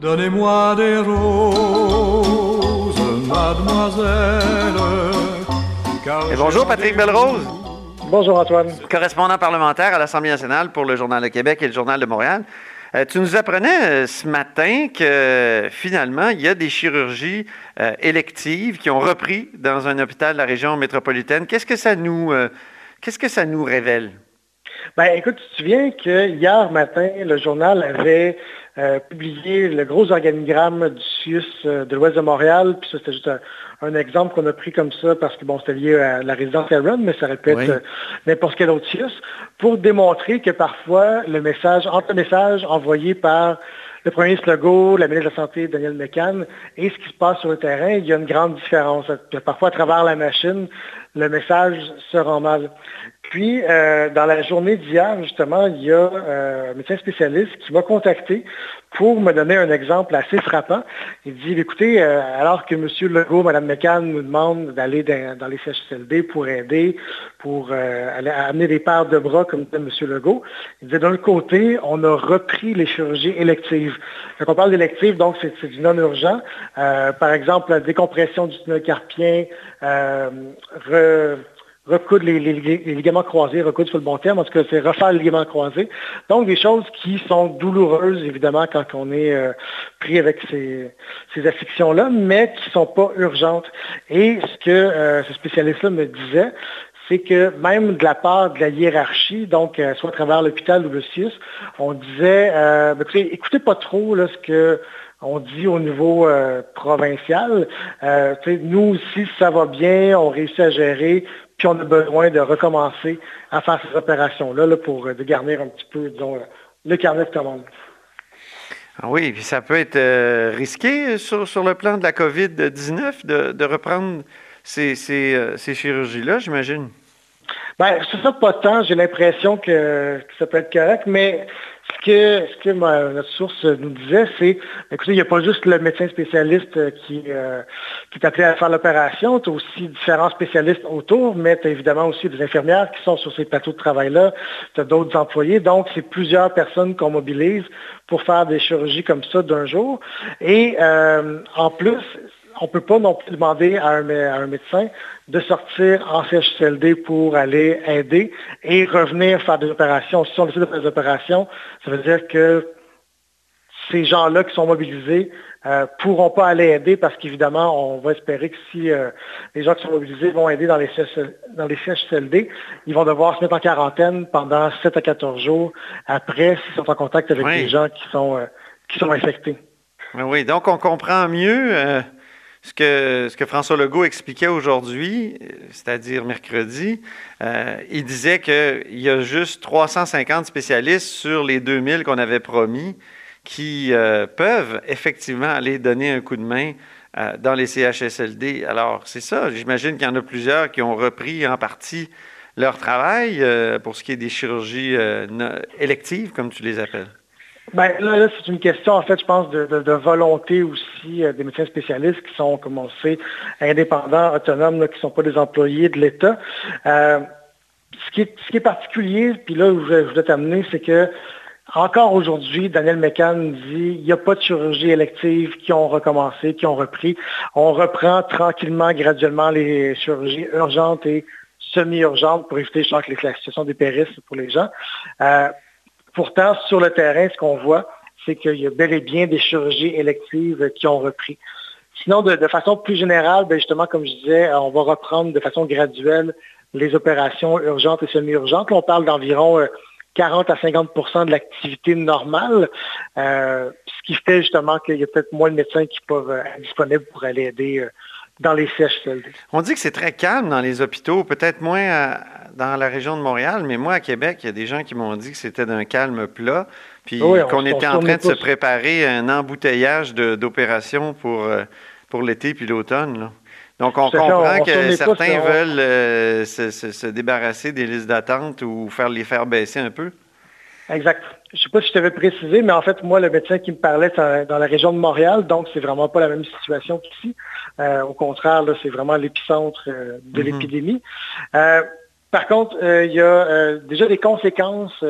Donnez-moi des roses, mademoiselle. Et bonjour, Patrick Belrose, Bonjour Antoine. correspondant parlementaire à l'Assemblée nationale pour le Journal de Québec et le Journal de Montréal. Euh, tu nous apprenais euh, ce matin que euh, finalement, il y a des chirurgies euh, électives qui ont repris dans un hôpital de la région métropolitaine. Qu'est-ce que ça nous, euh, qu'est-ce que ça nous révèle? Ben, écoute, tu te souviens que hier matin, le journal avait euh, publié le gros organigramme du CIUS euh, de l'Ouest de Montréal. Puis ça, c'était juste un, un exemple qu'on a pris comme ça parce que bon, c'était lié à la résidence Aaron, mais ça répète Oui. euh, n'importe quel autre CIUS, pour démontrer que parfois le message, entre le message envoyé par le premier ministre Legault, la ministre de la Santé, Daniel McCann, et ce qui se passe sur le terrain, il y a une grande différence. Parfois, à travers la machine, le message se rend mal. Puis, euh, dans la journée d'hier, justement, il y a euh, un médecin spécialiste qui m'a contacté pour me donner un exemple assez frappant. Il dit, écoutez, euh, alors que M. Legault, Mme McCann nous demandent d'aller dans, les CHSLD pour aider, pour euh, amener des paires de bras, comme disait M. Legault, il disait, d'un côté, on a repris les chirurgies électives. Quand on parle d'électives, donc c'est c'est du non-urgent. Euh, par exemple, la décompression du tunnel carpien, euh, re- recoudre les, les- les ligaments croisés, recoudre sur le bon terme, tout cas, c'est refaire les ligaments croisés. Donc, des choses qui sont douloureuses, évidemment, quand on est euh, pris avec ces, ces afflictions-là, mais qui ne sont pas urgentes. Et ce que euh, ce spécialiste-là me disait, c'est que même de la part de la hiérarchie, donc euh, soit à travers l'hôpital ou le CIUS, on disait, euh, ben, écoutez, écoutez pas trop là, ce que on dit au niveau euh, provincial. Euh, nous aussi, ça va bien, on réussit à gérer, puis on a besoin de recommencer à faire ces opérations-là là, pour euh, dégarnir un petit peu, disons, euh, le carnet de commandes. Ah oui, puis ça peut être risqué sur, sur le plan de la COVID-19 de, de reprendre ces, ces, ces chirurgies-là, j'imagine? Ben, c'est ça, pas tant. J'ai l'impression que, que ça peut être correct, mais ce que, ce que notre source nous disait, c'est, écoutez, il n'y a pas juste le médecin spécialiste euh, qui, euh, qui est appelé à faire l'opération, tu as aussi différents spécialistes autour, mais tu as évidemment aussi des infirmières qui sont sur ces plateaux de travail-là, tu as d'autres employés, donc c'est plusieurs personnes qu'on mobilise pour faire des chirurgies comme ça d'un jour. Et euh, en plus, on ne peut pas non plus demander à un, mé- à un médecin de sortir en CHSLD pour aller aider et revenir faire des opérations. Si on de faire des opérations, ça veut dire que ces gens-là qui sont mobilisés ne pourront pas aller aider parce qu'évidemment, on va espérer que si euh, les gens qui sont mobilisés vont aider dans les, dans les CHSLD, ils vont devoir se mettre en quarantaine pendant 7 à 14 jours après s'ils sont en contact avec Oui. des gens qui sont, euh, qui sont infectés. Oui, donc on comprend mieux euh, ce, que, François Legault expliquait aujourd'hui, c'est-à-dire mercredi. Euh, il disait qu'il y a juste 350 spécialistes sur les 2000 qu'on avait promis qui euh, peuvent effectivement aller donner un coup de main euh, dans les CHSLD. Alors, c'est ça. J'imagine qu'il y en a plusieurs qui ont repris en partie leur travail pour ce qui est des chirurgies électives, comme tu les appelles. Ben, là, là, c'est une question, en fait, je pense, de, volonté aussi euh, des médecins spécialistes qui sont, comme on le sait, indépendants, autonomes, là, qui ne sont pas des employés de l'État. Euh, ce, qui est, ce qui est particulier, puis là où je, je voulais t'amener, c'est que encore aujourd'hui, Daniel McCann dit il n'y a pas de chirurgie élective qui ont recommencé, qui ont repris. On reprend tranquillement, graduellement les chirurgies urgentes et semi-urgentes pour éviter je pense, que la situation dépérisse pour les gens. Euh, Pourtant, sur le terrain, ce qu'on voit, c'est qu'il y a bel et bien des chirurgies électives qui ont repris. Sinon, de, façon plus générale, ben justement, comme je disais, on va reprendre de façon graduelle les opérations urgentes et semi-urgentes. On parle d'environ euh, 40 à 50% de l'activité normale, euh, ce qui fait justement qu'il y a peut-être moins de médecins qui peuvent euh, être disponibles pour aller aider euh, dans les CHSLD. On dit que c'est très calme dans les hôpitaux, peut-être moins à- dans la région de Montréal, mais moi, à Québec, il y a des gens qui m'ont dit que c'était d'un calme plat. Puis Oui, qu'on était en train de se préparer un embouteillage d'opérations pour, euh, pour l'été puis l'automne. Donc, on à comprend on- que pouces, certains veulent euh, se, se- se débarrasser des listes d'attente ou faire les faire baisser un peu. Exact. Je ne sais pas si je t'avais précisé, mais en fait, moi, le médecin qui me parlait, c'est dans la région de Montréal, donc c'est vraiment pas la même situation qu'ici. Euh, au contraire, là, c'est vraiment l'épicentre euh, de Mhm. l'épidémie. Euh, par contre, il y a déjà des conséquences,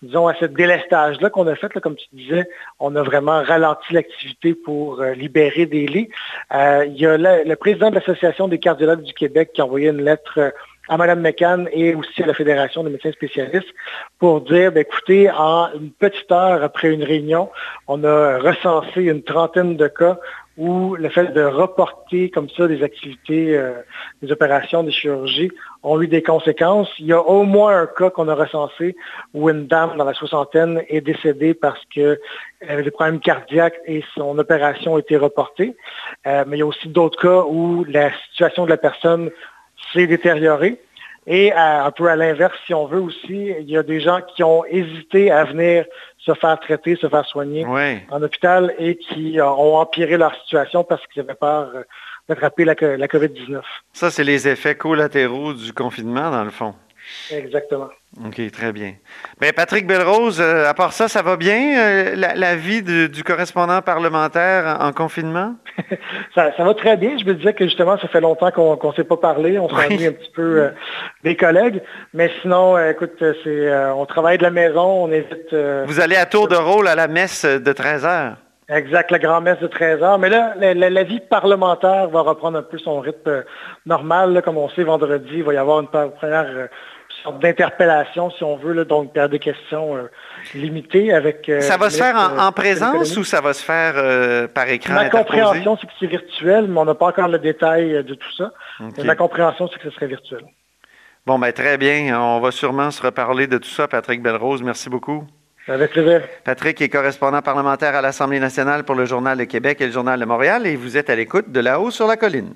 disons, à ce délestage-là qu'on a fait, là, comme tu disais, on a vraiment ralenti l'activité pour libérer des lits. Il y a le, le président de l'Association des cardiologues du Québec qui a envoyé une lettre à Mme McCann et aussi à la Fédération des médecins spécialistes pour dire, ben, écoutez, en une petite heure après une réunion, on a recensé une trentaine de cas où le fait de reporter comme ça des activités, euh, des opérations, des chirurgies ont eu des conséquences. Il y a au moins un cas qu'on a recensé où une dame dans la soixantaine est décédée parce qu'elle avait des problèmes cardiaques et son opération a été reportée. Euh, mais il y a aussi d'autres cas où la situation de la personne s'est détériorée. Et à- un peu à l'inverse, si on veut aussi, il y a des gens qui ont hésité à venir se faire traiter, se faire soigner en hôpital et qui euh, ont empiré leur situation parce qu'ils avaient peur euh, d'attraper la, la COVID-19. Ça, c'est les effets collatéraux du confinement, dans le fond. Exactement. OK, très bien. Ben, Patrick Belrose, euh, à part ça, ça va bien, euh, la, la vie du, du correspondant parlementaire en, en confinement? Ça, ça va très bien. Je me disais que justement, ça fait longtemps qu'on ne s'est pas parlé. On s'ennuie Oui. un petit peu euh, des collègues. Mais sinon, écoute, c'est, on travaille de la maison, on évite Vous allez à tour de rôle à la messe de 13 heures. exact la grand-messe de 13 heures. Mais là, la, la- la vie parlementaire va reprendre un peu son rythme normal. là. comme on sait, vendredi, il va y avoir une première sorte d'interpellation, si on veut, là, donc période de questions euh, limitée avec... euh, Ça va se faire en, en euh, présence ou ça va se faire par écran Ma compréhension, c'est que c'est virtuel, mais on n'a pas encore le détail de tout ça. Ma compréhension, c'est que ce serait virtuel. Bon, ben très bien. On va sûrement se reparler de tout ça, Patrick Belrose. Merci beaucoup. Avec plaisir. Patrick est correspondant parlementaire à l'Assemblée nationale pour le Journal de Québec et le Journal de Montréal et vous êtes à l'écoute de là-haut sur la colline.